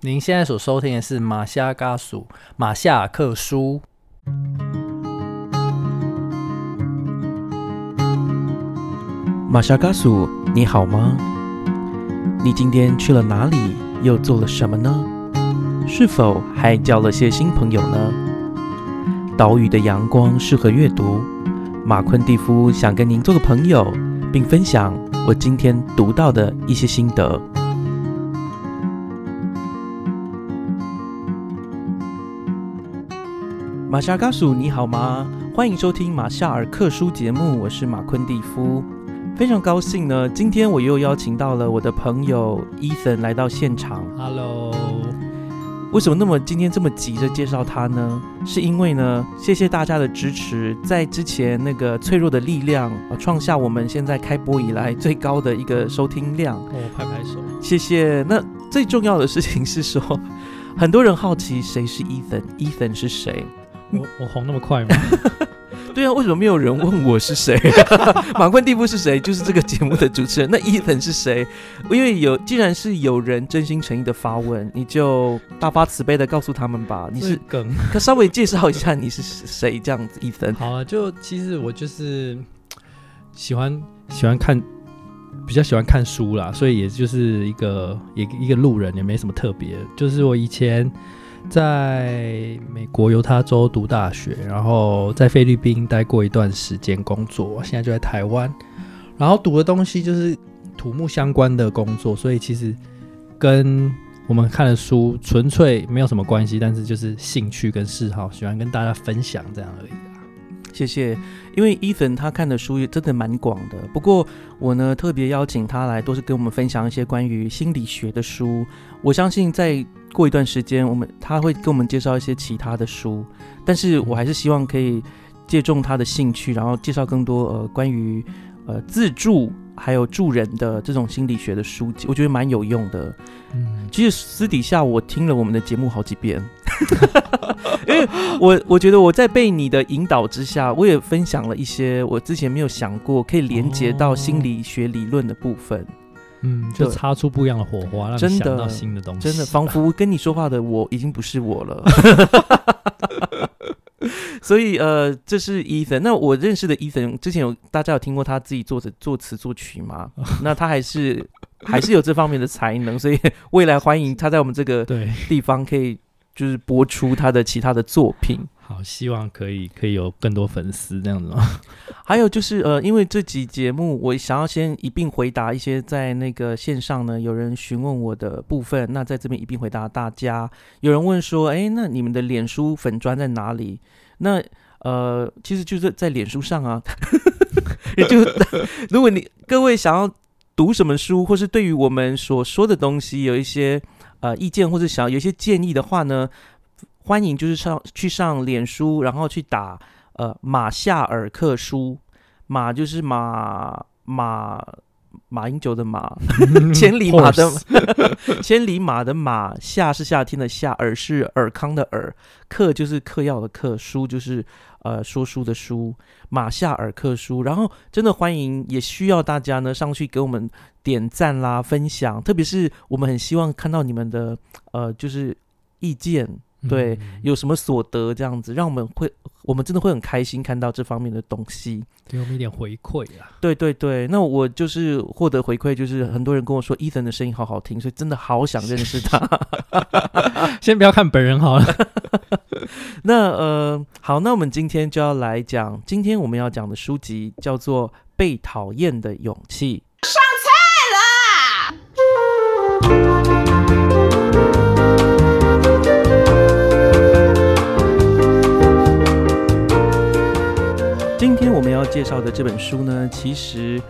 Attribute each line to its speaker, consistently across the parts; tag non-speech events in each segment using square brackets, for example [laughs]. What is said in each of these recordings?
Speaker 1: 您现在所收听的是马夏嘎属马夏克书。
Speaker 2: 马夏嘎属，你好吗？你今天去了哪里？又做了什么呢？是否还交了些新朋友呢？岛屿的阳光适合阅读。马昆蒂夫想跟您做个朋友，并分享我今天读到的一些心得。马夏嘎属，你好吗？欢迎收听马夏尔克书节目，我是马昆蒂夫。非常高兴呢，今天我又邀请到了我的朋友伊森来到现场。
Speaker 1: Hello，
Speaker 2: 为什么那么今天这么急着介绍他呢？是因为呢，谢谢大家的支持，在之前那个脆弱的力量呃创下我们现在开播以来最高的一个收听量，
Speaker 1: 我拍拍手。
Speaker 2: 谢谢。那最重要的事情是说，很多人好奇谁是 Ethan，Ethan 是谁？
Speaker 1: 我我红那么快吗？[laughs]
Speaker 2: 对啊，为什么没有人问我是谁？[laughs] 马昆蒂夫是谁？就是这个节目的主持人。那 Ethan 是谁？因为有，既然是有人真心诚意的发问，你就大发慈悲的告诉他们吧。你是，
Speaker 1: 梗。[laughs]
Speaker 2: 可稍微介绍一下你是谁，这样子。Ethan，
Speaker 1: 好啊，就其实我就是喜欢喜欢看，比较喜欢看书啦，所以也就是一个一一个路人，也没什么特别。就是我以前在美国犹他州读大学，然后在菲律宾待过一段时间工作，现在就在台湾。然后读的东西就是土木相关的工作，所以其实跟我们看的书纯粹没有什么关系，但是就是兴趣跟嗜好，喜欢跟大家分享这样而已。
Speaker 2: 谢谢。因为 Ethan 他看的书也真的蛮广的，不过我呢特别邀请他来，都是跟我们分享一些关于心理学的书。我相信再过一段时间，我们他会跟我们介绍一些其他的书，但是我还是希望可以借重他的兴趣，然后介绍更多呃关于呃自助还有助人的这种心理学的书籍，我觉得蛮有用的。
Speaker 1: 嗯，
Speaker 2: 其实私底下我听了我们的节目好几遍，[laughs] 因为我我觉得我在被你的引导之下，我也分享了一些我之前没有想过可以连接到心理学理论的部分。
Speaker 1: 嗯，就擦出不一样的火花，让你
Speaker 2: 真的
Speaker 1: 想到新的东西。
Speaker 2: 真的，仿佛跟你说话的我已经不是我了。[laughs] 所以呃，这是 Ethan。那我认识的 Ethan 之前有大家有听过他自己作词作词作曲吗？[laughs] 那他还是还是有这方面的才能，所以未来欢迎他在我们这个
Speaker 1: 对，
Speaker 2: 地方可以就是播出他的其他的作品。
Speaker 1: 好，希望可以可以有更多粉丝这样子吗？[laughs]
Speaker 2: 还有就是呃，因为这集节目，我想要先一并回答一些在那个线上呢有人询问我的部分，那在这边一并回答大家。有人问说，哎，那你们的脸书粉砖在哪里？那呃，其实就是在脸书上啊。[laughs] 也就 [laughs] 如果你各位想要读什么书，或是对于我们所说的东西有一些呃意见，或者想要有一些建议的话呢，欢迎就是上去上脸书，然后去打呃马夏尔克书，马就是马马马英九的马，[laughs] 千里马的 [laughs] 千里马的马，夏是夏天的夏，尔是尔康的尔，克就是嗑药的克，书就是呃说书的书，马夏尔克书。然后真的欢迎，也需要大家呢上去给我们点赞啦、分享，特别是我们很希望看到你们的呃就是意见，对
Speaker 1: 嗯
Speaker 2: 有什么所得这样子，让我们会我们真的会很开心看到这方面的东西。
Speaker 1: 给我们一点回馈啊。
Speaker 2: 对对对，那我就是获得回馈，就是很多人跟我说伊森的声音好好听，所以真的好想认识他。[laughs]
Speaker 1: 先不要看本人好了。[laughs]
Speaker 2: 那呃，好，那我们今天就要来讲，今天我们要讲的书籍叫做《被讨厌的勇气》。介绍的这本书呢，其实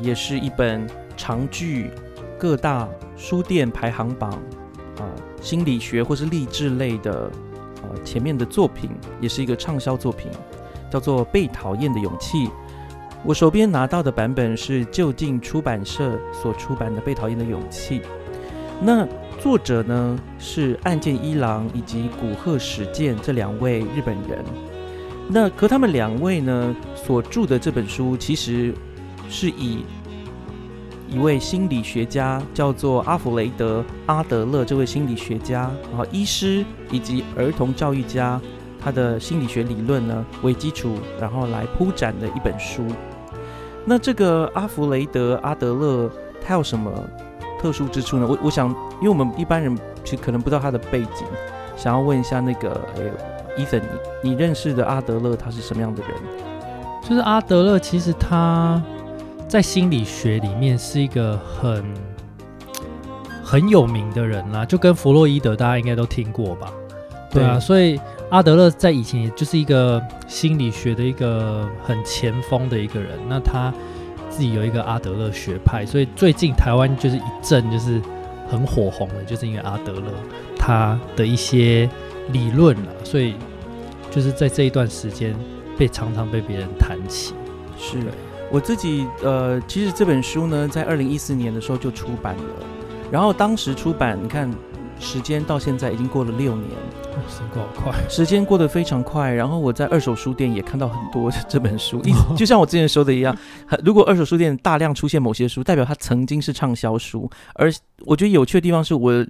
Speaker 2: 也是一本常居各大书店排行榜啊、心理学或是励志类的呃前面的作品，也是一个畅销作品，叫做《被讨厌的勇气》。我手边拿到的版本是就近出版社所出版的《被讨厌的勇气》。那作者呢是岸见一郎以及古贺史健这两位日本人。那可他们两位呢所著的这本书，其实是以一位心理学家，叫做阿弗雷德·阿德勒。这位心理学家，然后医师以及儿童教育家，他的心理学理论呢为基础，然后来铺展的一本书。那这个阿弗雷德·阿德勒他有什么特殊之处呢？我我想，因为我们一般人其实可能不知道他的背景，想要问一下那个，伊森，你你认识的阿德勒他是什么样的人？
Speaker 1: 就是阿德勒，其实他在心理学里面是一个很很有名的人啦，就跟弗洛伊德大家应该都听过吧？对啊，所以阿德勒在以前也就是一个心理学的一个很前锋的一个人。那他自己有一个阿德勒学派，所以最近台湾就是一阵就是很火红的，就是因为阿德勒他的一些理论了，所以就是在这一段时间。被常常被别人谈起，
Speaker 2: 是我自己呃，其实这本书呢，在二零一四年的时候就出版了，然后当时出版，你看时间到现在已经过了六年，
Speaker 1: 时间过好快，
Speaker 2: 时间过得非常快。然后我在二手书店也看到很多这本书，[laughs] 就像我之前说的一样，如果二手书店大量出现某些书，代表它曾经是畅销书。而我觉得有趣的地方是我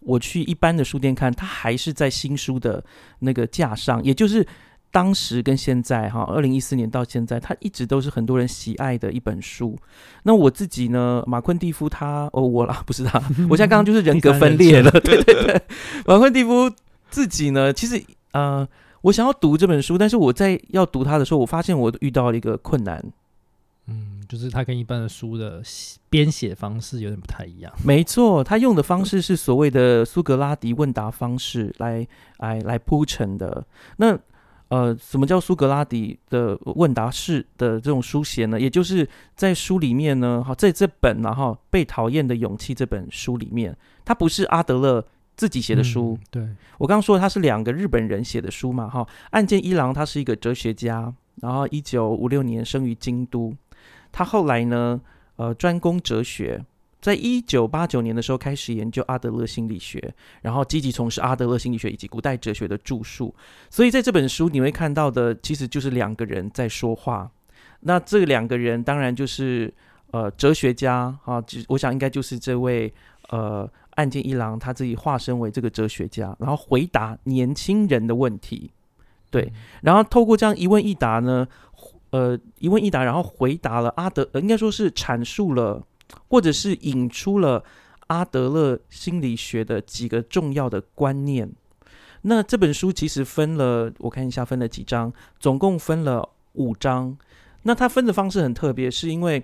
Speaker 2: 我去一般的书店看，它还是在新书的那个架上，也就是。当时跟现在哈，二零一四年到现在，它一直都是很多人喜爱的一本书。那我自己呢，马昆蒂夫他哦，我啦不是他，[laughs] 我现在刚刚就是人格分裂了，[laughs] 对对对。马昆蒂夫自己呢，其实呃，我想要读这本书，但是我在要读它的时候，我发现我遇到了一个困难。
Speaker 1: 嗯，就是他跟一般的书的编写方式有点不太一样。[laughs]
Speaker 2: 没错，他用的方式是所谓的苏格拉底问答方式来来来铺陈的。那呃，什么叫苏格拉底的问答式的这种书写呢？也就是在书里面呢，哈，在这本然后被讨厌的勇气这本书里面，它不是阿德勒自己写的书。
Speaker 1: 对
Speaker 2: 我刚刚说他是两个日本人写的书嘛，哈，岸见一郎他是一个哲学家，然后一九五六年生于京都，他后来呢，呃，专攻哲学。在一九八九年的时候，开始研究阿德勒心理学，然后积极从事阿德勒心理学以及古代哲学的著述。所以在这本书你会看到的，其实就是两个人在说话。那这两个人当然就是呃哲学家啊，我想应该就是这位呃岸见一郎他自己化身为这个哲学家，然后回答年轻人的问题。对，然后透过这样一问一答呢，呃一问一答，然后回答了阿德，呃应该说是阐述了。或者是引出了阿德勒心理学的几个重要的观念。那这本书其实分了，我看一下分了几章，总共分了五章。那它分的方式很特别，是因为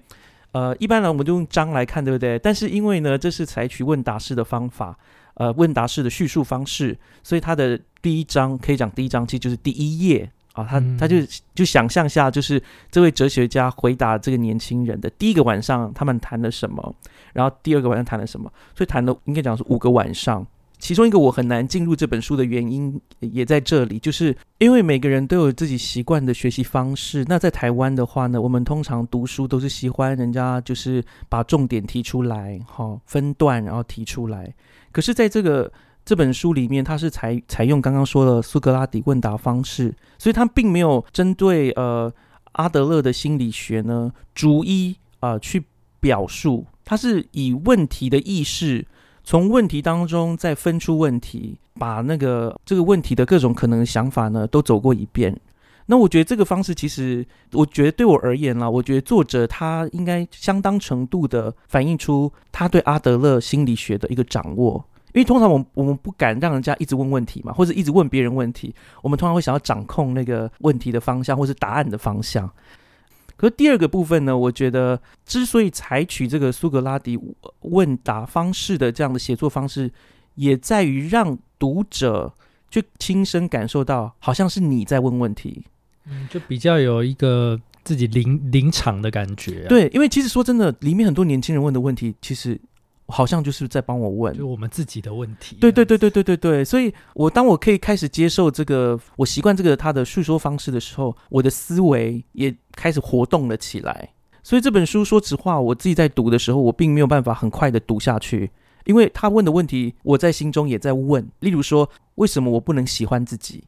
Speaker 2: 呃，一般来我们就用章来看，对不对？但是因为呢，这是采取问答式的方法，呃，问答式的叙述方式，所以它的第一章可以讲第一章，其实就是第一页。啊，他他就就想象下，就是这位哲学家回答这个年轻人的第一个晚上，他们谈了什么，然后第二个晚上谈了什么，所以谈了应该讲是五个晚上。其中一个我很难进入这本书的原因也在这里，就是因为每个人都有自己习惯的学习方式。那在台湾的话呢，我们通常读书都是喜欢人家就是把重点提出来，哈，分段然后提出来。可是在这个这本书里面，它是采采用刚刚说的苏格拉底问答方式，所以它并没有针对呃阿德勒的心理学呢逐一啊去表述，它是以问题的意识，从问题当中再分出问题，把那个这个问题的各种可能想法呢都走过一遍。那我觉得这个方式其实，我觉得对我而言啦，我觉得作者他应该相当程度的反映出他对阿德勒心理学的一个掌握。因为通常我们我们不敢让人家一直问问题嘛，或者一直问别人问题，我们通常会想要掌控那个问题的方向，或是答案的方向。可是第二个部分呢，我觉得之所以采取这个苏格拉底问答方式的这样的写作方式，也在于让读者去亲身感受到，好像是你在问问题，
Speaker 1: 嗯，就比较有一个自己临临场的感觉。
Speaker 2: 对，因为其实说真的，里面很多年轻人问的问题，其实。好像就是在帮我问，
Speaker 1: 就我们自己的问题。
Speaker 2: 对对对对对对对，所以我当我可以开始接受这个，我习惯这个他的叙说方式的时候，我的思维也开始活动了起来。所以这本书，说实话，我自己在读的时候，我并没有办法很快的读下去，因为他问的问题，我在心中也在问。例如说，为什么我不能喜欢自己？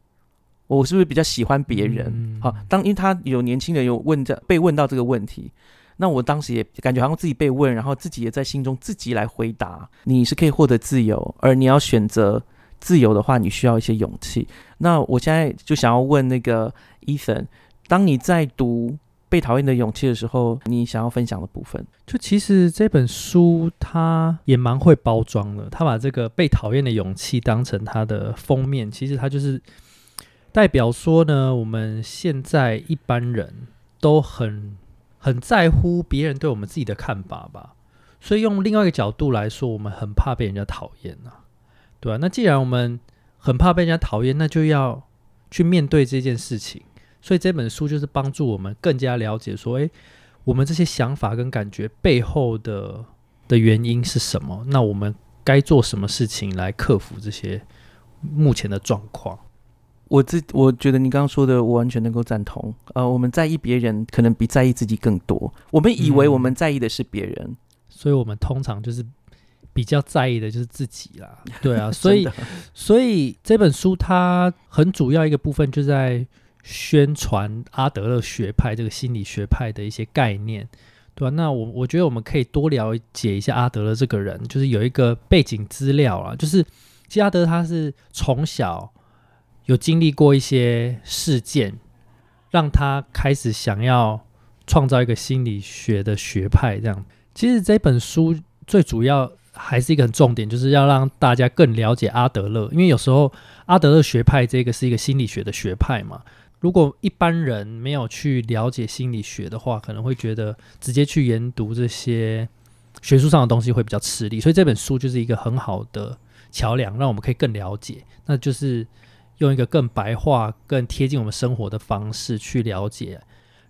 Speaker 2: 我是不是比较喜欢别人？好，当因为他有年轻人有问这被问到这个问题。那我当时也感觉好像自己被问，然后自己也在心中自己来回答。你是可以获得自由，而你要选择自由的话，你需要一些勇气。那我现在就想要问那个 Ethan，当你在读《被讨厌的勇气》的时候，你想要分享的部分？
Speaker 1: 就其实这本书它也蛮会包装的，他把这个被讨厌的勇气当成它的封面，其实它就是代表说呢，我们现在一般人都很很在乎别人对我们自己的看法吧，所以用另外一个角度来说，我们很怕被人家讨厌啊，对啊，那既然我们很怕被人家讨厌，那就要去面对这件事情。所以这本书就是帮助我们更加了解说，诶，我们这些想法跟感觉背后的的原因是什么？那我们该做什么事情来克服这些目前的状况？
Speaker 2: 我自我觉得你刚刚说的，我完全能够赞同。呃，我们在意别人，可能比在意自己更多。我们以为我们在意的是别人，
Speaker 1: 所以我们通常就是比较在意的就是自己啦。[laughs] 对啊，所以所以这本书它很主要一个部分就在。宣传阿德勒学派这个心理学派的一些概念，对吧？那我我觉得我们可以多了解一下阿德勒这个人，就是有一个背景资料啊，就是其实阿德他是从小有经历过一些事件，让他开始想要创造一个心理学的学派。这样，其实这本书最主要还是一个很重点，就是要让大家更了解阿德勒，因为有时候阿德勒学派这个是一个心理学的学派嘛。如果一般人没有去了解心理学的话，可能会觉得直接去研读这些学术上的东西会比较吃力。所以这本书就是一个很好的桥梁，让我们可以更了解。那就是用一个更白话、更贴近我们生活的方式去了解。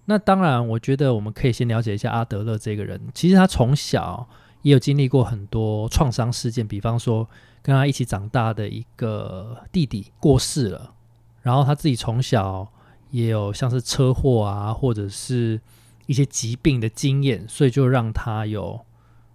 Speaker 1: 那当然，我觉得我们可以先了解一下阿德勒这个人。其实他从小也有经历过很多创伤事件，比方说跟他一起长大的一个弟弟过世了，然后他自己从小。也有像是车祸啊，或者是一些疾病的经验，所以就让他有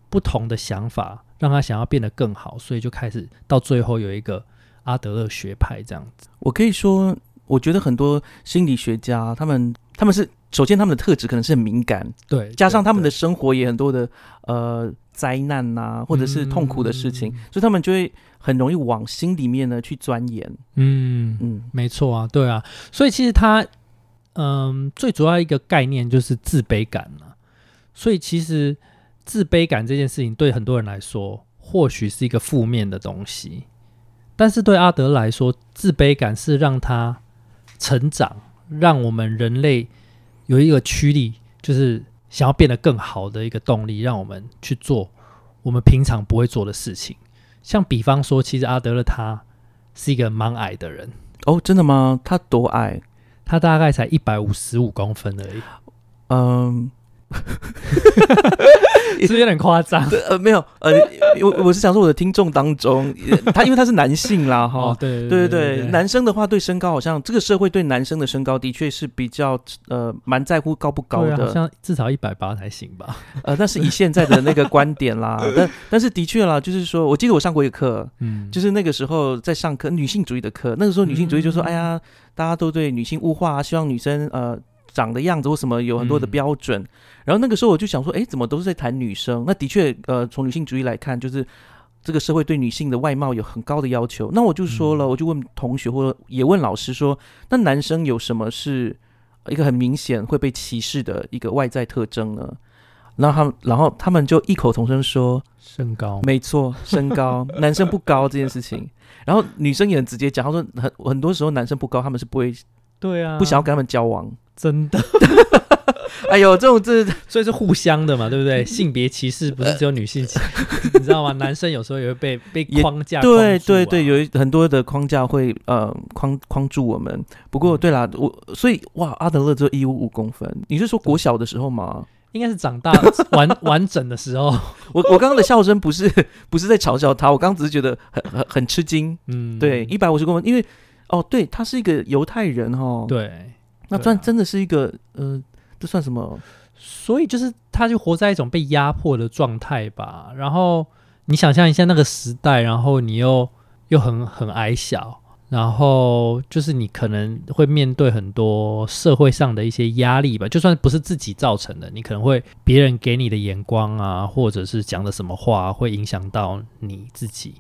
Speaker 1: 不同的想法，让他想要变得更好，所以就开始到最后有一个阿德勒学派这样子。
Speaker 2: 我可以说，我觉得很多心理学家，他们他们是首先他们的特质可能是很敏感，
Speaker 1: 对，
Speaker 2: 加上他们的生活也很多的呃灾难呐，或者是痛苦的事情，所以他们就会。很容易往心里面呢去钻研，
Speaker 1: 嗯嗯，没错啊，对啊，所以其实他，嗯，最主要一个概念就是自卑感嘛。所以其实自卑感这件事情对很多人来说，或许是一个负面的东西，但是对阿德来说，自卑感是让他成长，让我们人类有一个驱力，就是想要变得更好的一个动力，让我们去做我们平常不会做的事情。像比方说，其实阿德勒他是一个蛮矮的人
Speaker 2: 哦，真的吗？他多矮？
Speaker 1: 他大概才一百五十五公分而已。嗯。[laughs] 是不是有点夸张？[laughs]
Speaker 2: 呃，没有，呃，我我是想说，我的听众当中，[laughs] 他因为他是男性啦，哈，
Speaker 1: 对
Speaker 2: 对对对，男生的话对身高好像这个社会对男生的身高的确是比较呃蛮在乎高不高的，
Speaker 1: 好像至少一百八才行吧？
Speaker 2: 呃，但是以现在的那个观点啦，但但是的确啦，就是说我记得我上过一个课，嗯，就是那个时候在上课女性主义的课，那个时候女性主义就说，哎呀，大家都对女性物化，希望女生呃。长的样子或什么有很多的标准，然后那个时候我就想说，哎，怎么都是在谈女生？那的确，呃，从女性主义来看，就是这个社会对女性的外貌有很高的要求。那我就说了，我就问同学或者也问老师说，那男生有什么是一个很明显会被歧视的一个外在特征呢？然后他们，然后他们就异口同声说，
Speaker 1: 身高，
Speaker 2: 没错，身高，[laughs] 男生不高这件事情。然后女生也很直接讲，他说很很多时候男生不高，他们是不会，
Speaker 1: 对啊，
Speaker 2: 不想要跟他们交往。
Speaker 1: 真的，[laughs]
Speaker 2: 哎呦，这种这 [laughs]
Speaker 1: 所以是互相的嘛，对不对？性别歧视不是只有女性，[laughs] 你知道吗？男生有时候也会被被框架，
Speaker 2: 对对对，有很多的框架会呃框框住我们。不过对啦，我所以哇，阿德勒只有一五五公分，你是说国小的时候吗？
Speaker 1: 应该是长大完完整的时候。
Speaker 2: 我我刚刚的笑声不是不是在嘲笑他，我刚刚只是觉得很很很吃惊。嗯，对，一百五十公分，因为哦，对他是一个犹太人哦，
Speaker 1: 对。
Speaker 2: 那算真的是一个，呃，这算什么？
Speaker 1: 所以就是，他就活在一种被压迫的状态吧。然后你想象一下那个时代，然后你又又很很矮小，然后就是你可能会面对很多社会上的一些压力吧，就算不是自己造成的，你可能会别人给你的眼光啊，或者是讲的什么话，会影响到你自己。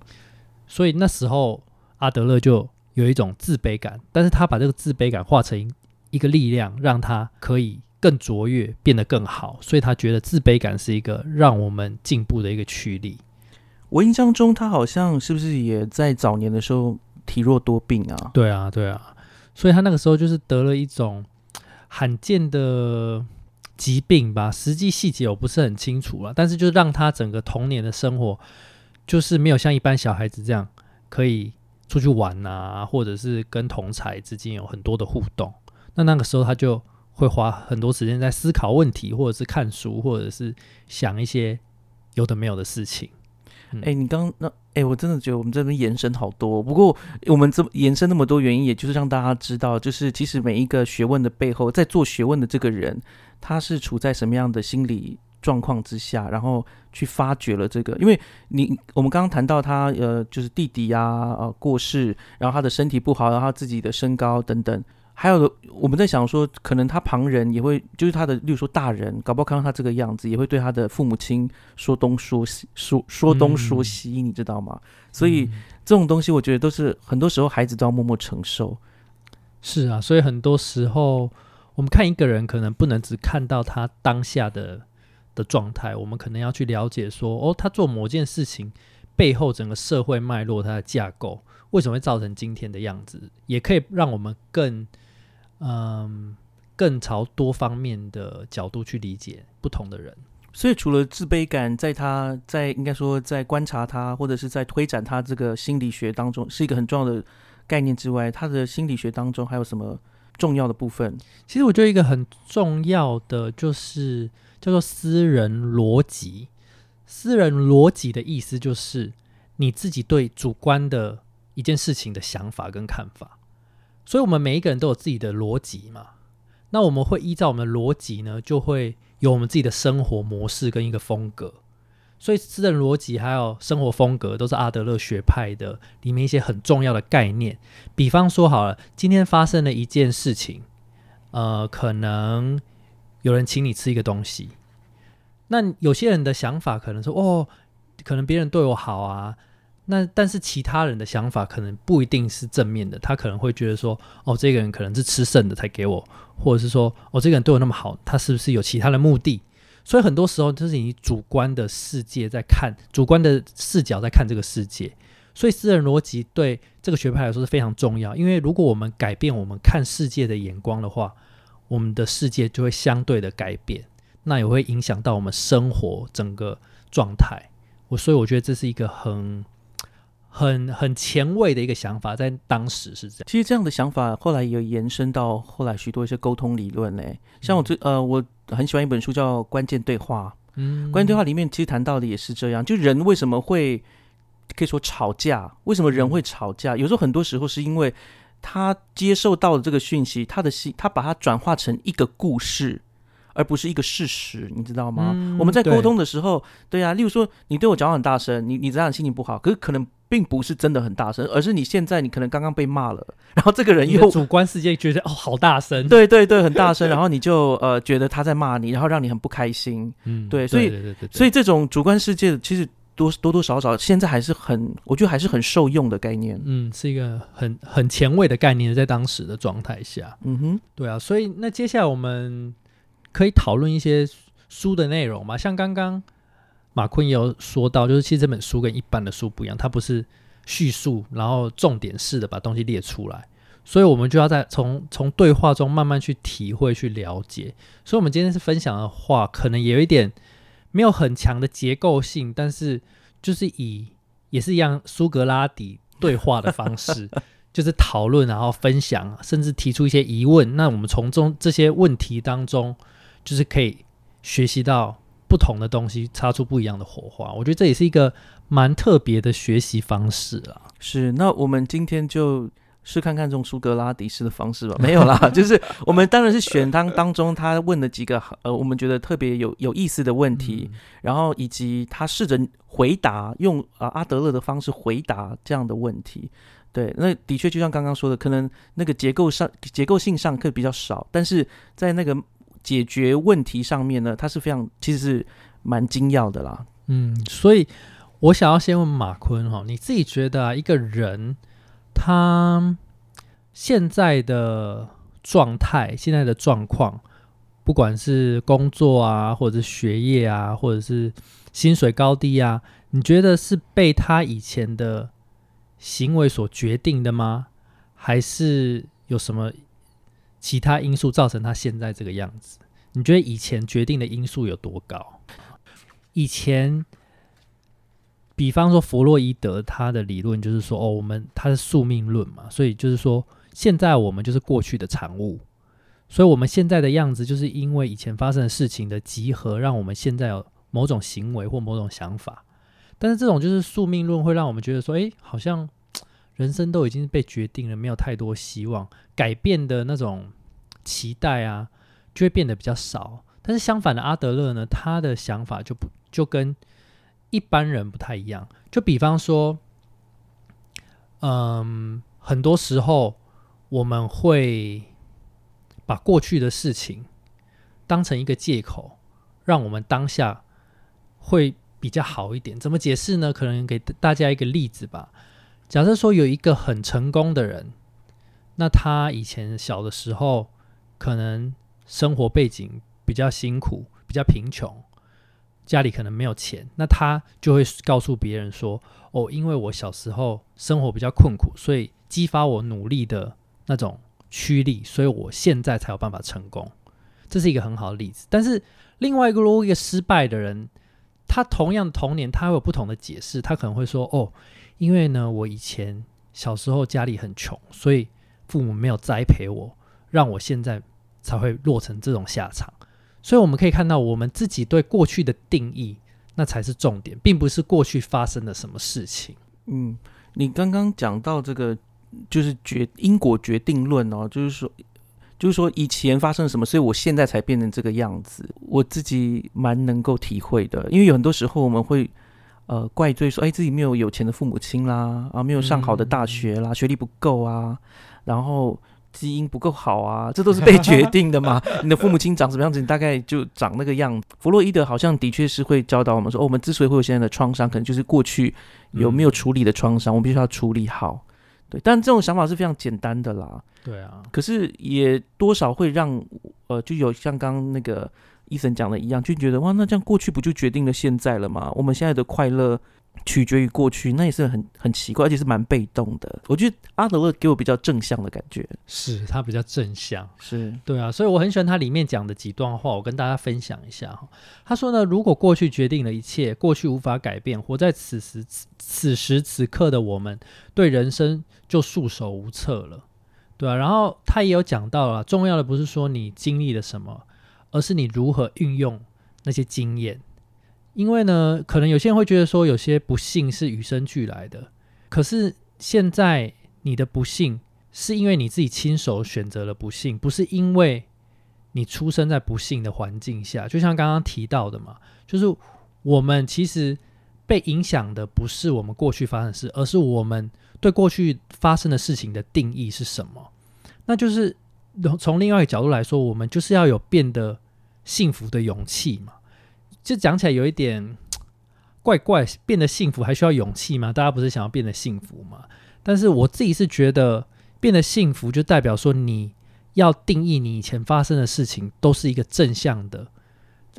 Speaker 1: 所以那时候阿德勒就有一种自卑感，但是他把这个自卑感化成一个力量，让他可以更卓越，变得更好。所以他觉得自卑感是一个让我们进步的一个驱力。
Speaker 2: 我印象中，他好像是不是也在早年的时候？体弱多病啊，
Speaker 1: 对啊，对啊，所以他那个时候就是得了一种罕见的疾病吧，实际细节我不是很清楚了，但是就让他整个童年的生活就是没有像一般小孩子这样可以出去玩啊，或者是跟同才之间有很多的互动。那那个时候他就会花很多时间在思考问题，或者是看书，或者是想一些有的没有的事情。
Speaker 2: 哎，你刚那哎，我真的觉得我们这边延伸好多。不过我们这延伸那么多原因，也就是让大家知道，就是其实每一个学问的背后，在做学问的这个人，他是处在什么样的心理状况之下，然后去发掘了这个。因为你我们刚刚谈到他呃，就是弟弟呀呃过世，然后他的身体不好，然后他自己的身高等等。还有的，我们在想说，可能他旁人也会，就是他的，例如说大人，搞不好看到他这个样子，也会对他的父母亲说东说西，说说东说西，你知道吗？所以这种东西，我觉得都是很多时候孩子都要默默承受。
Speaker 1: 是啊，所以很多时候我们看一个人，可能不能只看到他当下的的状态，我们可能要去了解说，哦，他做某件事情背后整个社会脉络，它的架构为什么会造成今天的样子，也可以让我们更。嗯，更朝多方面的角度去理解不同的人，
Speaker 2: 所以除了自卑感，在他在应该说在观察他，或者是在推展他这个心理学当中，是一个很重要的概念之外，他的心理学当中还有什么重要的部分？
Speaker 1: 其实我觉得一个很重要的就是叫做私人逻辑。私人逻辑的意思就是你自己对主观的一件事情的想法跟看法。所以，我们每一个人都有自己的逻辑嘛。那我们会依照我们的逻辑呢，就会有我们自己的生活模式跟一个风格。所以，私人逻辑还有生活风格，都是阿德勒学派的里面一些很重要的概念。比方说，好了，今天发生了一件事情，呃，可能有人请你吃一个东西，那有些人的想法可能说，哦，可能别人对我好啊。那但是其他人的想法可能不一定是正面的，他可能会觉得说，哦，这个人可能是吃剩的才给我，或者是说，哦，这个人对我那么好，他是不是有其他的目的？所以很多时候就是你主观的世界在看，主观的视角在看这个世界。所以私人逻辑对这个学派来说是非常重要，因为如果我们改变我们看世界的眼光的话，我们的世界就会相对的改变，那也会影响到我们生活整个状态。我所以我觉得这是一个很。很很前卫的一个想法，在当时是这样。
Speaker 2: 其实这样的想法后来也有延伸到后来许多一些沟通理论呢。像我最呃，我很喜欢一本书叫《关键对话》。嗯，关键对话里面其实谈到的也是这样。就人为什么会可以说吵架？为什么人会吵架？有时候很多时候是因为他接受到了这个讯息，他的心他把它转化成一个故事。而不是一个事实，你知道吗？我们在沟通的时候，对呀，例如说你对我讲话很大声，你你这样心情不好，可是可能并不是真的很大声，而是你现在你可能刚刚被骂了，[laughs] 然后这个人又
Speaker 1: 主观世界觉得哦好大声，[laughs]
Speaker 2: 对对对，很大声，然后你就呃觉得他在骂你，然后让你很不开心，嗯，对，所以所以这种主观世界其实多多多少少现在还是很，我觉得还是很受用的概念，
Speaker 1: 嗯，是一个很很前卫的概念，在当时的状态下，嗯哼，对啊，所以那接下来我们。可以讨论一些书的内容吗？像刚刚马坤也有说到，就是其实这本书跟一般的书不一样，它不是叙述，然后重点式的把东西列出来，所以我们就要在从从对话中慢慢去体会、去了解。所以，我们今天是分享的话，可能有一点没有很强的结构性，但是就是以也是一样苏格拉底对话的方式。[laughs] 就是讨论，然后分享，甚至提出一些疑问。那我们从中这些问题当中，就是可以学习到不同的东西，擦出不一样的火花。我觉得这也是一个蛮特别的学习方式啊。
Speaker 2: 是，那我们今天就是看看这种苏格拉底式的方式吧？[laughs] 没有啦，[laughs] 就是我们当然是选当当中他问的几个呃，我们觉得特别有有意思的问题，然后以及他试着回答用啊阿德勒的方式回答这样的问题。对，那的确就像刚刚说的，可能那个结构上结构性上课比较少，但是在那个解决问题上面呢，他是非常其实是蛮精要的啦。
Speaker 1: 嗯，所以我想要先问马坤哈，你自己觉得啊，一个人。他现在的状态，现在的状况，不管是工作啊，或者是学业啊，或者是薪水高低啊，你觉得是被他以前的行为所决定的吗？还是有什么其他因素造成他现在这个样子？你觉得以前决定的因素有多高？以前。比方说，弗洛伊德他的理论就是说，哦，我们他是宿命论嘛，所以就是说，现在我们就是过去的产物，所以我们现在的样子，就是因为以前发生的事情的集合，让我们现在有某种行为或某种想法。但是这种就是宿命论，会让我们觉得说，哎，好像 [tsk] 人生都已经被决定了，没有太多希望改变的那种期待啊，就会变得比较少。但是相反的，阿德勒呢，他的想法就不就跟。一般人不太一样，就比方说，嗯，很多时候我们会把过去的事情当成一个借口，让我们当下会比较好一点。怎么解释呢？可能给大家一个例子吧。假设说有一个很成功的人，那他以前小的时候可能生活背景比较辛苦，比较贫穷。家里可能没有钱，那他就会告诉别人说：“哦，因为我小时候生活比较困苦，所以激发我努力的那种驱力，所以我现在才有办法成功。”这是一个很好的例子。但是另外一个，如果一个失败的人，他同样童年，他会有不同的解释。他可能会说：“哦，因为呢，我以前小时候家里很穷，所以父母没有栽培我，让我现在才会落成这种下场。”所以我们可以看到，我们自己对过去的定义，那才是重点，并不是过去发生了什么事情。
Speaker 2: 嗯，你刚刚讲到这个，就是决因果决定论哦，就是说，就是说以前发生了什么，所以我现在才变成这个样子。我自己蛮能够体会的，因为有很多时候我们会呃怪罪说，哎，自己没有有钱的父母亲啦，啊，没有上好的大学啦，学历不够啊，然后。基因不够好啊，这都是被决定的嘛？[laughs] 你的父母亲长什么样子，你大概就长那个样子。弗洛伊德好像的确是会教导我们说，哦我们之所以会有现在的创伤，可能就是过去有没有处理的创伤，我们必须要处理好。对，但这种想法是非常简单的啦。
Speaker 1: 对啊，
Speaker 2: 可是也多少会让呃，就有像刚刚那个医生讲的一样，就觉得哇，那这样过去不就决定了现在了吗？我们现在的快乐。取决于过去，那也是很很奇怪，而且是蛮被动的。我觉得阿德勒给我比较正向的感觉，
Speaker 1: 是他比较正向，
Speaker 2: 是
Speaker 1: 对啊，所以我很喜欢他里面讲的几段话，我跟大家分享一下哈。他说呢，如果过去决定了一切，过去无法改变，活在此时此此时此刻的我们，对人生就束手无策了，对啊。然后他也有讲到了，重要的不是说你经历了什么，而是你如何运用那些经验。因为呢，可能有些人会觉得说，有些不幸是与生俱来的。可是现在你的不幸，是因为你自己亲手选择了不幸，不是因为你出生在不幸的环境下。就像刚刚提到的嘛，就是我们其实被影响的不是我们过去发生的事，而是我们对过去发生的事情的定义是什么。那就是从另外一个角度来说，我们就是要有变得幸福的勇气嘛。就讲起来有一点怪怪，变得幸福还需要勇气吗？大家不是想要变得幸福吗？但是我自己是觉得，变得幸福就代表说你要定义你以前发生的事情都是一个正向的，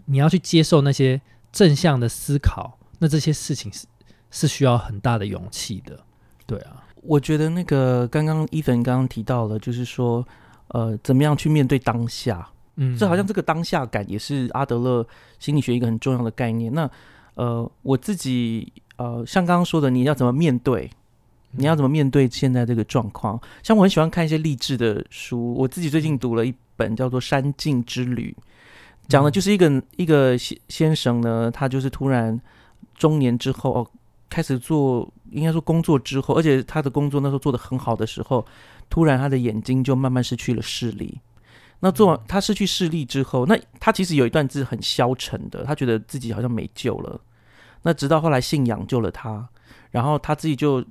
Speaker 1: 你要去接受那些正向的思考，那这些事情是是需要很大的勇气的。对啊，
Speaker 2: 我觉得那个刚刚伊粉刚刚提到了，就是说，呃，怎么样去面对当下。嗯，这好像这个当下感也是阿德勒心理学一个很重要的概念。那呃，我自己呃，像刚刚说的，你要怎么面对？你要怎么面对现在这个状况？像我很喜欢看一些励志的书，我自己最近读了一本叫做《山境之旅》，讲的就是一个一个先先生呢，他就是突然中年之后哦。开始做，应该说工作之后，而且他的工作那时候做的很好的时候，突然他的眼睛就慢慢失去了视力。那做完他失去视力之后，那他其实有一段字很消沉的，他觉得自己好像没救了。那直到后来信仰救了他，然后他自己就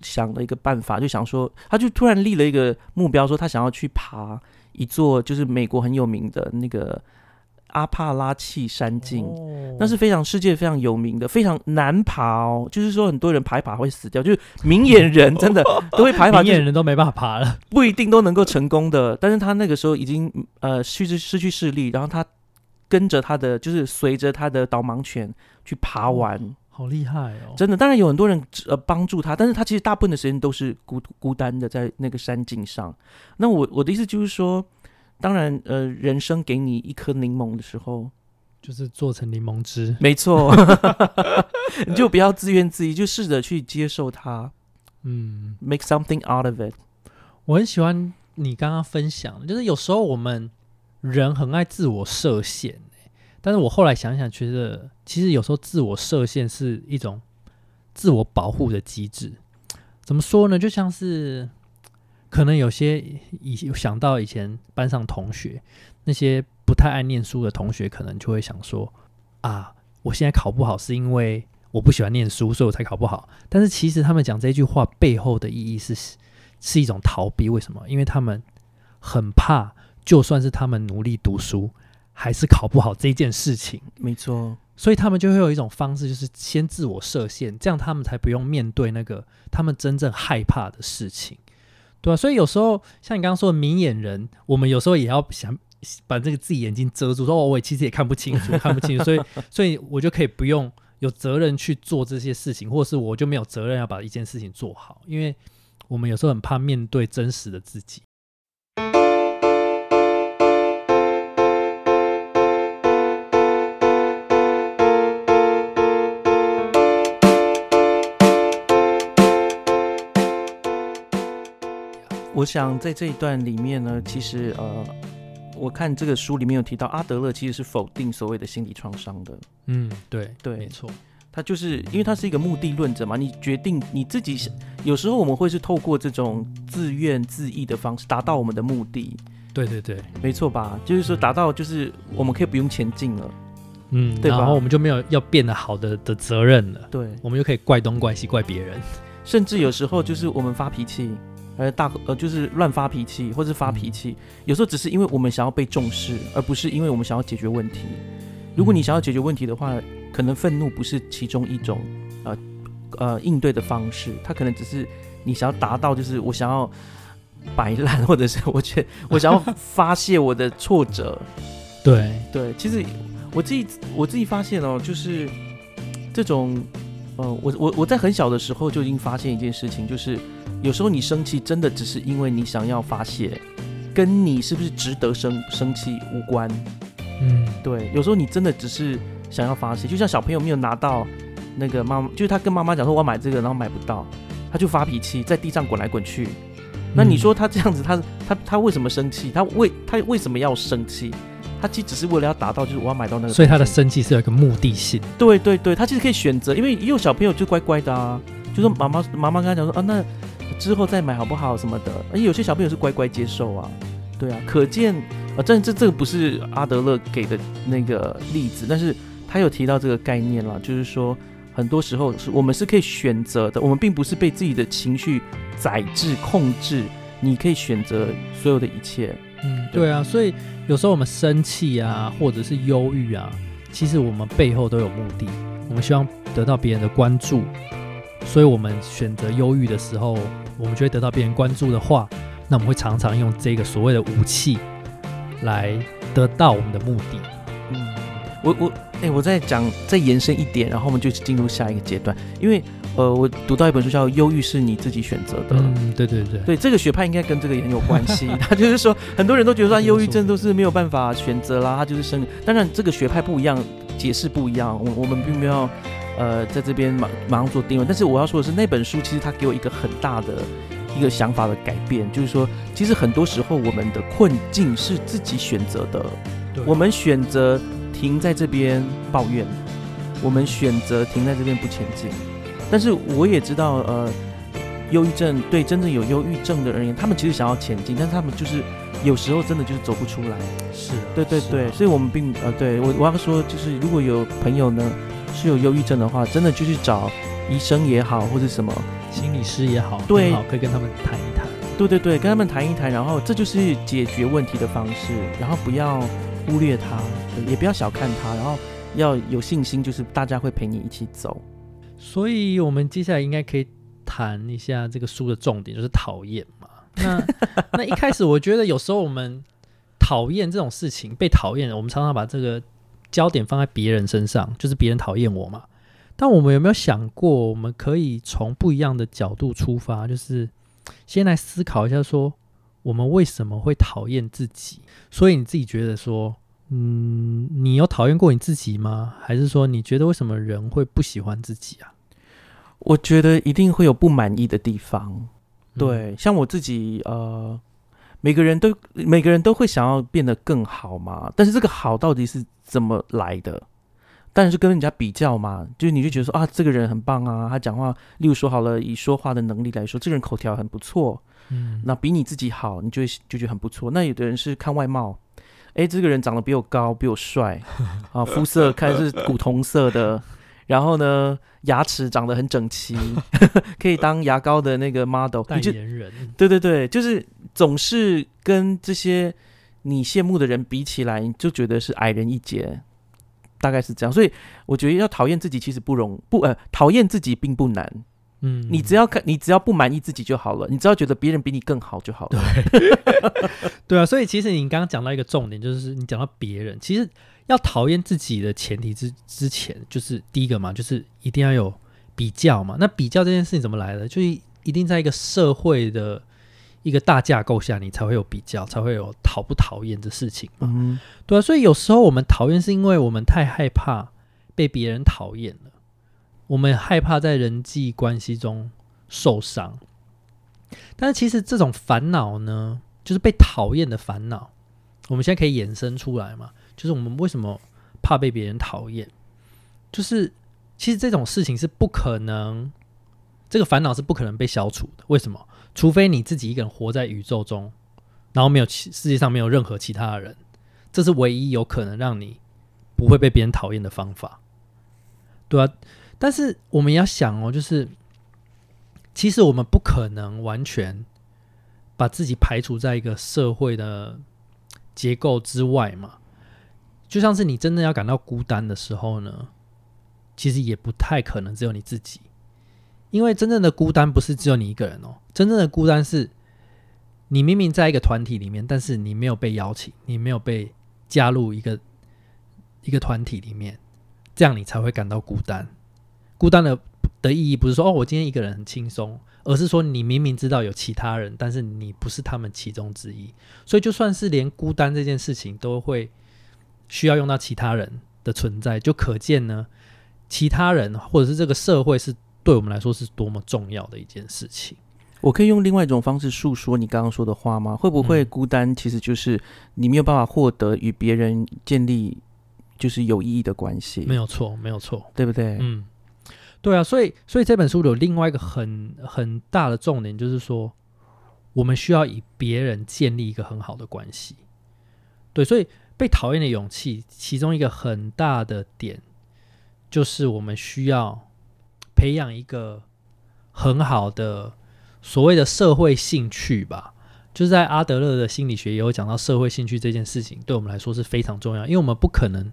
Speaker 2: 想了一个办法，就想说，他就突然立了一个目标，说他想要去爬一座就是美国很有名的那个阿帕拉契山径，那是非常世界非常有名的，非常难爬哦。就是说很多人爬一爬会死掉，就是明眼人真的 [laughs] 都会爬一爬，
Speaker 1: 明眼人都没办法爬了，
Speaker 2: 不一定都能够成功的。但是他那个时候已经呃失去失去视力，然后他跟着他的就是随着他的导盲犬去爬完。
Speaker 1: 好厉害哦！
Speaker 2: 真的，当然有很多人呃帮助他，但是他其实大部分的时间都是孤孤单的在那个山径上。那我我的意思就是说，当然呃，人生给你一颗柠檬的时候，
Speaker 1: 就是做成柠檬汁，
Speaker 2: 没错，[laughs] 你就不要自怨自艾，就试着去接受它，嗯，make something out of it。
Speaker 1: 我很喜欢你刚刚分享，就是有时候我们人很爱自我设限。但是我后来想想，觉得其实有时候自我设限是一种自我保护的机制。怎么说呢？就像是可能有些以想到以前班上同学，那些不太爱念书的同学，可能就会想说：啊，我现在考不好是因为我不喜欢念书，所以我才考不好。但是其实他们讲这句话背后的意义是是一种逃避。为什么？因为他们很怕，就算是他们努力读书。还是考不好这件事情，
Speaker 2: 没错，
Speaker 1: 所以他们就会有一种方式，就是先自我设限，这样他们才不用面对那个他们真正害怕的事情，对啊，所以有时候像你刚刚说的明眼人，我们有时候也要想把这个自己眼睛遮住，说我其实也看不清楚，看不清楚，所以 [laughs] 所以我就可以不用有责任去做这些事情，或者是我就没有责任要把一件事情做好，因为我们有时候很怕面对真实的自己。
Speaker 2: 我想在这一段里面呢，其实呃，我看这个书里面有提到，阿德勒其实是否定所谓的心理创伤的。
Speaker 1: 嗯，对
Speaker 2: 对，
Speaker 1: 没错，
Speaker 2: 他就是因为他是一个目的论者嘛，你决定你自己，有时候我们会是透过这种自怨自艾的方式达到我们的目的。
Speaker 1: 对对对，
Speaker 2: 没错吧？就是说达到就是我们可以不用前进了，
Speaker 1: 嗯，对然后我们就没有要变得好的的责任了。
Speaker 2: 对，
Speaker 1: 我们就可以怪东怪西怪别人，
Speaker 2: 甚至有时候就是我们发脾气。呃，大呃，就是乱发脾气，或是发脾气，有时候只是因为我们想要被重视，而不是因为我们想要解决问题。如果你想要解决问题的话，可能愤怒不是其中一种呃呃应对的方式，它可能只是你想要达到，就是我想要摆烂，或者是我觉我想要 [laughs] 发泄我的挫折。
Speaker 1: 对
Speaker 2: 对，其实我自己我自己发现哦，就是这种呃，我我我在很小的时候就已经发现一件事情，就是。有时候你生气，真的只是因为你想要发泄，跟你是不是值得生生气无关。嗯，对。有时候你真的只是想要发泄，就像小朋友没有拿到那个妈妈，就是他跟妈妈讲说我要买这个，然后买不到，他就发脾气，在地上滚来滚去。那你说他这样子，他他他为什么生气？他为他为什么要生气？他其实只是为了要达到，就是我要买到那个。
Speaker 1: 所以他的生气是有一个目的性。
Speaker 2: 对对对，他其实可以选择，因为也有小朋友就乖乖的啊，就说妈妈妈妈跟他讲说啊那。之后再买好不好什么的，而且有些小朋友是乖乖接受啊，对啊，可见啊，这这这个不是阿德勒给的那个例子，但是他有提到这个概念了，就是说很多时候是我们是可以选择的，我们并不是被自己的情绪宰制控制，你可以选择所有的一切。
Speaker 1: 嗯，对啊，所以有时候我们生气啊，或者是忧郁啊，其实我们背后都有目的，我们希望得到别人的关注。所以，我们选择忧郁的时候，我们就会得到别人关注的话，那我们会常常用这个所谓的武器来得到我们的目的。
Speaker 2: 嗯，我我哎，我再讲再延伸一点，然后我们就进入下一个阶段。因为呃，我读到一本书叫《忧郁是你自己选择的》。
Speaker 1: 嗯，对对对，
Speaker 2: 对这个学派应该跟这个也很有关系。[laughs] 他就是说，很多人都觉得说，忧郁症都是没有办法选择啦，他就是生。当然，这个学派不一样，解释不一样，我我们并没有。呃，在这边马马上做定位，但是我要说的是，那本书其实它给我一个很大的一个想法的改变，就是说，其实很多时候我们的困境是自己选择的，我们选择停在这边抱怨，我们选择停在这边不前进，但是我也知道，呃，忧郁症对真正有忧郁症的人而言，他们其实想要前进，但是他们就是有时候真的就是走不出来。
Speaker 1: 是，
Speaker 2: 对对对，所以我们并呃，对我我要说，就是如果有朋友呢是有忧郁症的话，真的就去找医生也好，或者什么
Speaker 1: 心理师也好，
Speaker 2: 对
Speaker 1: 好可以跟他们谈一谈。
Speaker 2: 对对对，跟他们谈一谈，然后这就是解决问题的方式，然后不要忽略他，也不要小看他，然后要有信心，就是大家会陪你一起走。
Speaker 1: 所以，我们接下来应该可以谈一下这个书的重点，就是讨厌嘛。那 [laughs] 那一开始，我觉得有时候我们讨厌这种事情，被讨厌，我们常常把这个焦点放在别人身上，就是别人讨厌我嘛。但我们有没有想过，我们可以从不一样的角度出发，就是先来思考一下，说我们为什么会讨厌自己？所以你自己觉得说，嗯，你有讨厌过你自己吗？还是说你觉得为什么人会不喜欢自己啊？
Speaker 2: 我觉得一定会有不满意的地方。
Speaker 1: 嗯
Speaker 2: 对，像我自己，呃，每个人都每个人都会想要变得更好嘛，但是这个好到底是怎么来的？当然是跟人家比较嘛，就是你就觉得说啊，这个人很棒啊，他讲话，例如说好了，以说话的能力来说，这个人口条很不错，
Speaker 1: 嗯，
Speaker 2: 那比你自己好，你就会就觉得很不错。那有的人是看外貌，哎，这个人长得比我高，比我帅，[laughs] 啊，肤色看是古铜色的，然后呢，牙齿长得很整齐，[laughs] 可以当牙膏的那个 model，
Speaker 1: 代言人，
Speaker 2: 对对对，就是总是跟这些你羡慕的人比起来，你就觉得是矮人一截，大概是这样。所以我觉得要讨厌自己其实不容不呃，讨厌自己并不难，
Speaker 1: 嗯，
Speaker 2: 你只要看你只要不满意自己就好了，你只要觉得别人比你更好就好了。[laughs]
Speaker 1: 对啊，所以其实你刚刚讲到一个重点，就是你讲到别人，其实要讨厌自己的前提之之前，就是第一个嘛，就是一定要有比较嘛。那比较这件事情怎么来的？就是一定在一个社会的一个大架构下，你才会有比较，才会有讨不讨厌的事情嘛。
Speaker 2: 嗯，
Speaker 1: 对啊，所以有时候我们讨厌是因为我们太害怕被别人讨厌了，我们害怕在人际关系中受伤。但是其实这种烦恼呢，就是被讨厌的烦恼，我们现在可以衍生出来嘛？就是我们为什么怕被别人讨厌？就是其实这种事情是不可能，这个烦恼是不可能被消除的。为什么？除非你自己一个人活在宇宙中，然后没有世界上没有任何其他的人，这是唯一有可能让你不会被别人讨厌的方法，对啊。但是我们要想哦，就是其实我们不可能完全把自己排除在一个社会的结构之外嘛。就像是你真的要感到孤单的时候呢，其实也不太可能只有你自己，因为真正的孤单不是只有你一个人哦，真正的孤单是你明明在一个团体里面，但是你没有被邀请，你没有被加入一个一个团体里面，这样你才会感到孤单。孤单的的意义不是说哦，我今天一个人很轻松，而是说你明明知道有其他人，但是你不是他们其中之一。所以就算是连孤单这件事情都会需要用到其他人的存在，就可见呢，其他人或者是这个社会是对我们来说是多么重要的一件事情。
Speaker 2: 我可以用另外一种方式诉说你刚刚说的话吗？会不会
Speaker 1: 嗯
Speaker 2: 孤单其实就是你没有办法获得与别人建立就是有意义的关系？
Speaker 1: 没有错，没有错。
Speaker 2: 对不对？
Speaker 1: 嗯，对啊，所以所以这本书有另外一个很很大的重点，就是说我们需要与别人建立一个很好的关系。对，所以被讨厌的勇气，其中一个很大的点，就是我们需要培养一个很好的所谓的社会兴趣吧。就是在阿德勒的心理学也有讲到，社会兴趣这件事情对我们来说是非常重要，因为我们不可能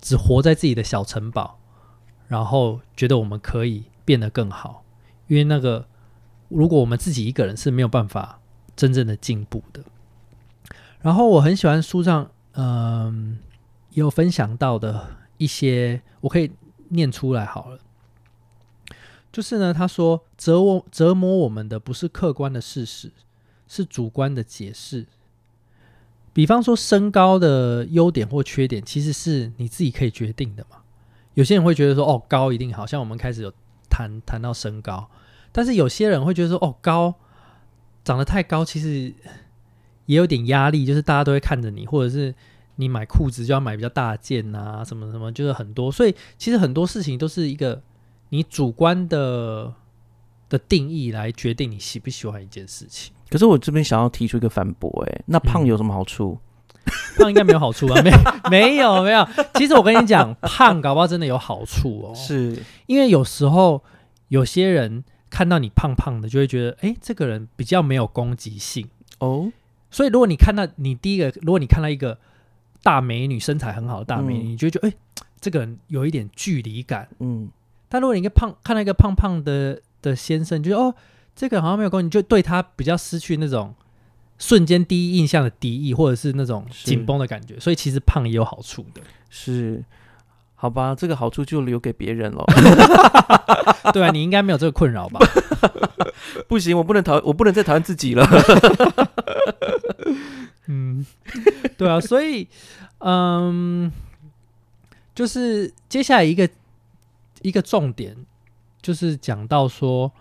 Speaker 1: 只活在自己的小城堡，然后觉得我们可以变得更好，因为那个如果我们自己一个人是没有办法真正的进步的。然后我很喜欢书上，嗯、有分享到的一些，我可以念出来好了。就是呢，他说折我折磨我们的不是客观的事实，是主观的解释。比方说身高的优点或缺点，其实是你自己可以决定的嘛。有些人会觉得说，哦，高一定好，像我们开始有谈谈到身高，但是有些人会觉得说，哦，高长得太高，其实也有点压力，就是大家都会看着你，或者是你买裤子就要买比较大件啊，什么什么，就是很多。所以其实很多事情都是一个你主观的的定义来决定你喜不喜欢一件事情。
Speaker 2: 可是我这边想要提出一个反驳，哎，那胖
Speaker 1: 嗯
Speaker 2: 有什么好处？
Speaker 1: 胖应该没有好处吧？[laughs] 没没有没有。其实我跟你讲，胖搞不好真的有好处哦。
Speaker 2: 是，
Speaker 1: 因为有时候有些人看到你胖胖的，就会觉得，哎，这个人比较没有攻击性。
Speaker 2: 哦，
Speaker 1: 所以如果你看到你第一个，如果你看到一个大美女，身材很好的大美女，
Speaker 2: 嗯
Speaker 1: 你就会觉得，哎，这个人有一点距离感。
Speaker 2: 嗯，
Speaker 1: 但如果你一个胖看到一个胖胖的的先生，你就觉得哦，这个好像没有关系，你就对他比较失去那种瞬间第一印象的敌意，或者是那种紧绷的感觉。所以其实胖也有好处的。
Speaker 2: 是，好吧，这个好处就留给别人了。[laughs]
Speaker 1: 对啊，你应该没有这个困扰吧？[laughs]
Speaker 2: 不行，我不能讨，我不能再讨厌自己了。[laughs]
Speaker 1: 嗯，对啊，所以嗯，就是接下来一个一个重点，就是讲到说，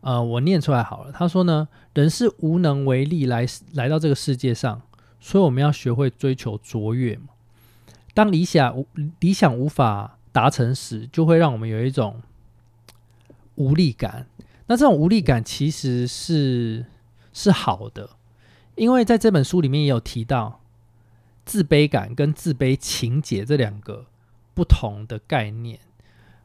Speaker 1: 呃，我念出来好了。他说呢，人是无能为力来来到这个世界上，所以我们要学会追求卓越嘛。当理想无理想无法达成时，就会让我们有一种无力感。那这种无力感其实是是好的，因为在这本书里面也有提到自卑感跟自卑情节这两个不同的概念。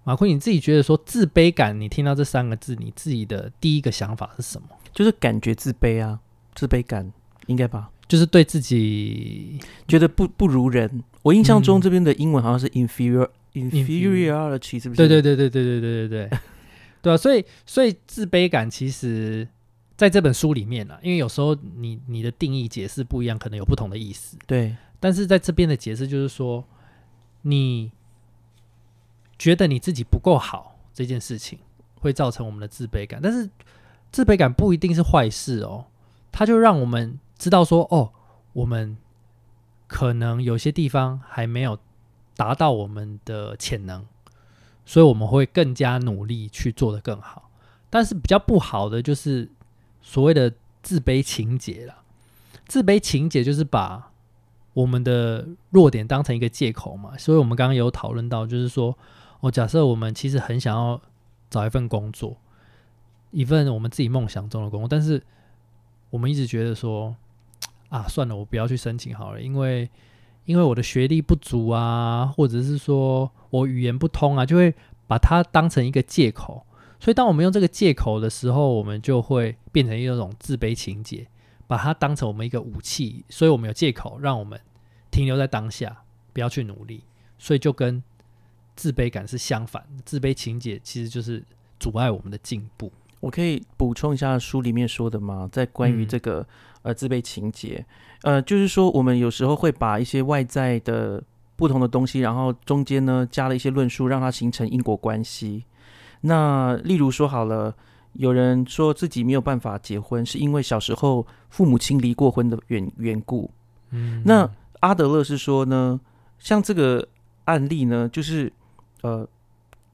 Speaker 1: 马坤，你自己觉得说自卑感，你听到这三个字，你自己的第一个想法是什么？
Speaker 2: 就是感觉自卑啊，自卑感应该吧？
Speaker 1: 就是对自己
Speaker 2: 觉得不不如人。我印象中
Speaker 1: 嗯
Speaker 2: 这边的英文好像是 inferior inferiority，是不是？
Speaker 1: 对对对对对对对对对 [laughs] 对啊！所以所以自卑感其实在这本书里面啊，因为有时候你你的定义解释不一样，可能有不同的意思。
Speaker 2: 对
Speaker 1: 但是在这边的解释就是说，你觉得你自己不够好这件事情，会造成我们的自卑感。但是自卑感不一定是坏事哦，它就让我们知道说，哦，我们可能有些地方还没有达到我们的潜能，所以我们会更加努力去做得更好。但是比较不好的就是所谓的自卑情节啦。自卑情节就是把我们的弱点当成一个借口嘛，所以我们刚刚有讨论到，就是说，哦，假设我们其实很想要找一份工作，一份我们自己梦想中的工作，但是我们一直觉得说，啊，算了，我不要去申请好了，因为因为我的学历不足啊，或者是说我语言不通啊，就会把它当成一个借口。所以，当我们用这个借口的时候，我们就会变成一种自卑情节。把它当成我们一个武器，所以我们有借口让我们停留在当下，不要去努力，所以就跟自卑感是相反。自卑情节其实就是阻碍我们的进步。
Speaker 2: 我可以补充一下书里面说的吗？在关于
Speaker 1: 嗯
Speaker 2: 这个、呃自卑情节，呃，就是说我们有时候会把一些外在的不同的东西，然后中间呢加了一些论述，让它形成因果关系。那例如说好了，有人说自己没有办法结婚，是因为小时候父母亲离过婚的缘缘故。
Speaker 1: 嗯
Speaker 2: 那阿德勒是说呢，像这个案例呢，就是呃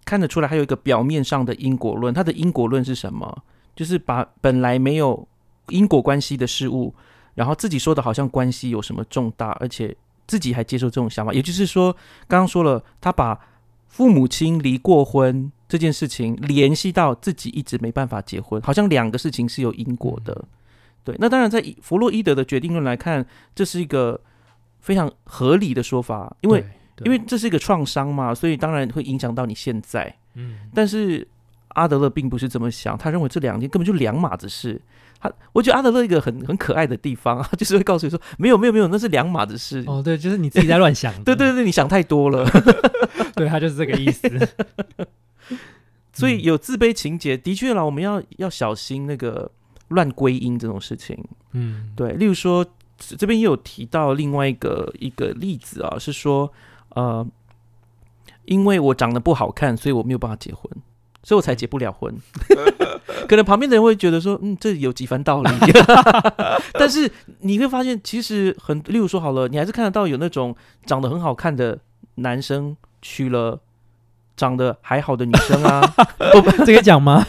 Speaker 2: 看得出来，还有一个表面上的因果论。它的因果论是什么？就是把本来没有因果关系的事物，然后自己说的好像关系有什么重大，而且自己还接受这种想法。也就是说，刚刚说了，他把父母亲离过婚这件事情联系到自己一直没办法结婚，好像两个事情是有因果的。对，那当然，在弗洛伊德的决定论来看，这是一个非常合理的说法，因为
Speaker 1: 对
Speaker 2: 因为这是一个创伤嘛，所以当然会影响到你现在。
Speaker 1: 嗯
Speaker 2: 但是阿德勒并不是这么想，他认为这两件根本就两码子事。他，我觉得阿德勒一个很很可爱的地方，[laughs] 啊就是会告诉你说，没有没有没有，那是两码子事。
Speaker 1: 哦，对，就是你自己在乱想。[laughs]
Speaker 2: 对对对，你想太多了。[laughs]
Speaker 1: 对，他就是这个意思。
Speaker 2: 所以有自卑情节，的确啦，我们要要小心那个乱归因这种事情。
Speaker 1: 嗯，
Speaker 2: 对，例如说这这边也有提到另外一个一个例子啊，是说呃，因为我长得不好看，所以我没有办法结婚，所以我才结不了婚。[laughs] 可能旁边的人会觉得说，嗯，这有几番道理。[laughs] 但是你会发现，其实很，例如说好了，你还是看得到有那种长得很好看的男生娶了长得还好的女生啊。[laughs]
Speaker 1: 这个讲吗？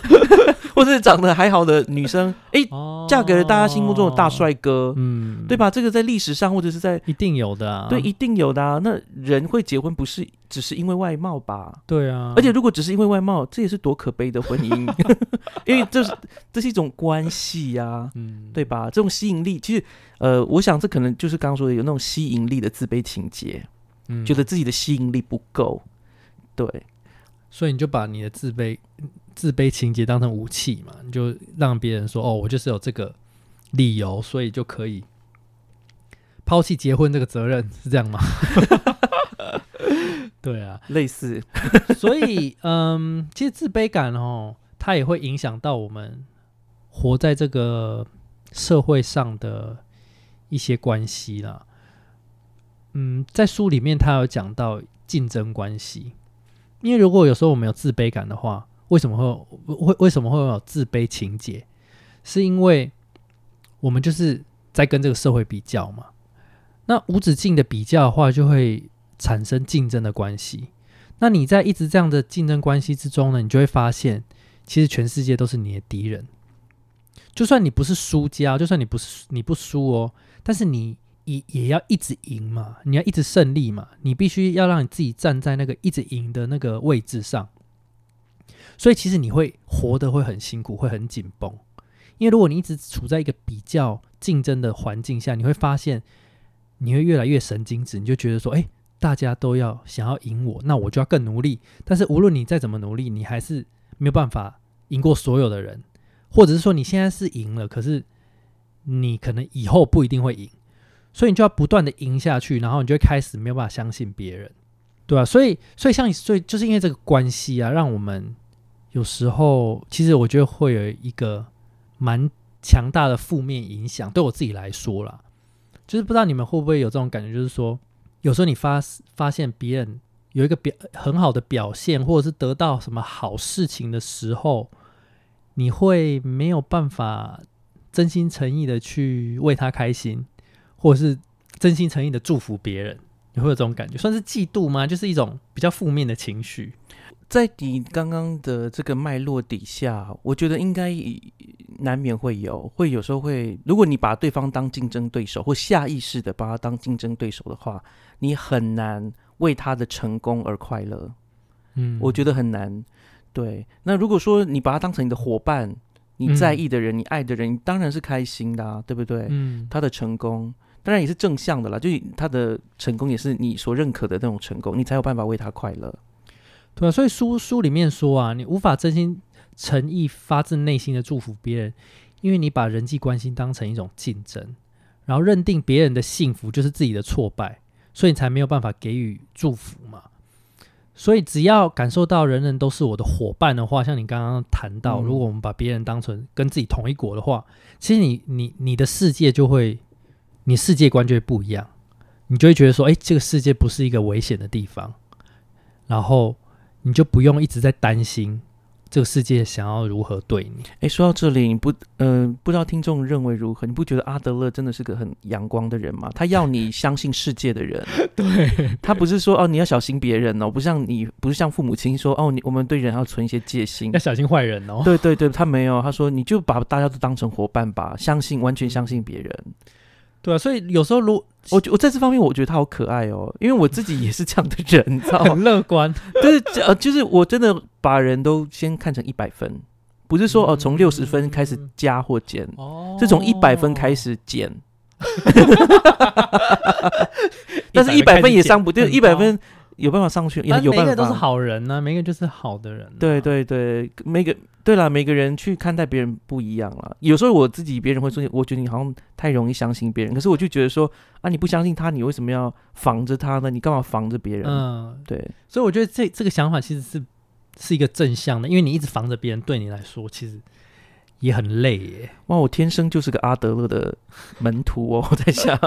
Speaker 1: [laughs]
Speaker 2: 或者是长得还好的女生，哎，
Speaker 1: 哦
Speaker 2: 嫁给了大家心目中的大，帅哥，
Speaker 1: 嗯，
Speaker 2: 对？吧？这个在历史上或者是在
Speaker 1: 一定有的啊，
Speaker 2: 对一定有的啊。那人会结婚不是只是因为外貌吧？
Speaker 1: 对啊，
Speaker 2: 而且如果只是因为外貌，这也是多可悲的婚姻，[laughs] 因为这是这是一种关系呀、
Speaker 1: 嗯，
Speaker 2: 对吧？这种吸引力，其实呃，我想这可能就是刚刚说的有那种吸引力的自卑情节，
Speaker 1: 嗯
Speaker 2: 觉得自己的吸引力不够，对。
Speaker 1: 所以你就把你的自卑自卑情节当成武器嘛，你就让别人说哦，我就是有这个理由，所以就可以抛弃结婚这个责任，是这样吗？[laughs] 对啊，
Speaker 2: 类似，
Speaker 1: 所以嗯，其实自卑感哦，它也会影响到我们活在这个社会上的一些关系啦。嗯，在书里面他有讲到竞争关系，因为如果有时候我们有自卑感的话，为什么会会为什么会有自卑情节？是因为我们就是在跟这个社会比较嘛。那无止境的比较的话，就会产生竞争的关系。那你在一直这样的竞争关系之中呢，你就会发现，其实全世界都是你的敌人。就算你不是输家，就算你不是你不输哦，但是你也也要一直赢嘛，你要一直胜利嘛，你必须要让你自己站在那个一直赢的那个位置上。所以其实你会活得会很辛苦，会很紧绷，因为如果你一直处在一个比较竞争的环境下，你会发现你会越来越神经质，你就觉得说，哎、大家都要想要赢我，那我就要更努力。但是无论你再怎么努力，你还是没有办法赢过所有的人，或者是说你现在是赢了，可是你可能以后不一定会赢，所以你就要不断的赢下去，然后你就会开始没有办法相信别人，对啊，所以，所以像所以就是因为这个关系啊，让我们有时候其实我觉得会有一个蛮强大的负面影响，对我自己来说啦。就是不知道你们会不会有这种感觉，就是说，有时候你发发现别人有一个表很好的表现，或者是得到什么好事情的时候，你会没有办法真心诚意的去为他开心，或者是真心诚意的祝福别人，你会有这种感觉，算是嫉妒吗？就是一种比较负面的情绪。
Speaker 2: 在你刚刚的这个脉络底下，我觉得应该难免会有，会有时候会，如果你把对方当竞争对手，或下意识的把他当竞争对手的话，你很难为他的成功而快乐。
Speaker 1: 嗯
Speaker 2: 我觉得很难。对，那如果说你把他当成你的伙伴，你在意的人，你爱的人，你当然是开心的、啊，对不对？
Speaker 1: 嗯，
Speaker 2: 他的成功当然也是正向的啦，就是他的成功也是你所认可的那种成功，你才有办法为他快乐。
Speaker 1: 对啊，所以书书里面说啊，你无法真心诚意、发自内心的祝福别人，因为你把人际关系当成一种竞争，然后认定别人的幸福就是自己的挫败，所以你才没有办法给予祝福嘛。所以只要感受到人人都是我的伙伴的话，像你刚刚谈到，
Speaker 2: 嗯。
Speaker 1: 如果我们把别人当成跟自己同一国的话，其实你你你的世界就会，你世界观就会不一样，你就会觉得说，哎，这个世界不是一个危险的地方，然后你就不用一直在担心这个世界想要如何对你。
Speaker 2: 哎，说到这里，你不，嗯、不知道听众认为如何？你不觉得阿德勒真的是个很阳光的人吗？他要你相信世界的人，[laughs]
Speaker 1: 对，
Speaker 2: 他不是说哦你要小心别人哦，不像你不是像父母亲说哦你我们对人要存一些戒心
Speaker 1: 要。小心坏人哦。
Speaker 2: 对对对，他没有，他说你就把大家都当成伙伴吧，相信完全相信别人。
Speaker 1: 对啊，所以有时候如
Speaker 2: 我觉我在这方面我觉得他好可爱哦，因为我自己也是这样的人，你知道吗？
Speaker 1: 很乐观，[laughs]
Speaker 2: 就是呃，就是我真的把人都先看成一百分，不是说哦从六十分开始加或减，
Speaker 1: 哦
Speaker 2: 是从一百分开。始减。[laughs] 但是，一百分也上不，对，一百分有办法上去，也有办法。
Speaker 1: 每个都是好人呢、每个就是好的人、啊
Speaker 2: 对，对对，每个对啦，每个人去看待别人不一样啦。有时候我自己，别人会说，我觉得你好像太容易相信别人，可是我就觉得说，啊，你不相信他，你为什么要防着他呢？你干嘛防着别人？
Speaker 1: 嗯，
Speaker 2: 对，
Speaker 1: 所以我觉得这这个想法其实是是一个正向的，因为你一直防着别人，对你来说其实也很累耶。
Speaker 2: 哇，我天生就是个阿德勒的门徒哦，我在想。[laughs]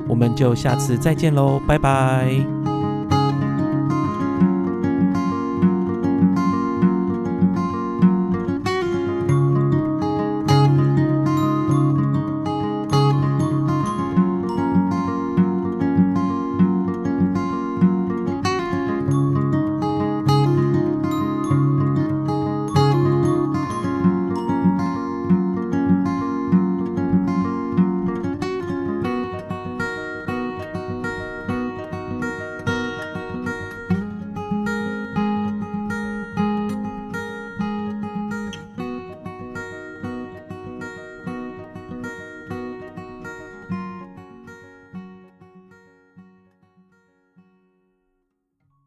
Speaker 2: 我们就下次再见喽拜拜。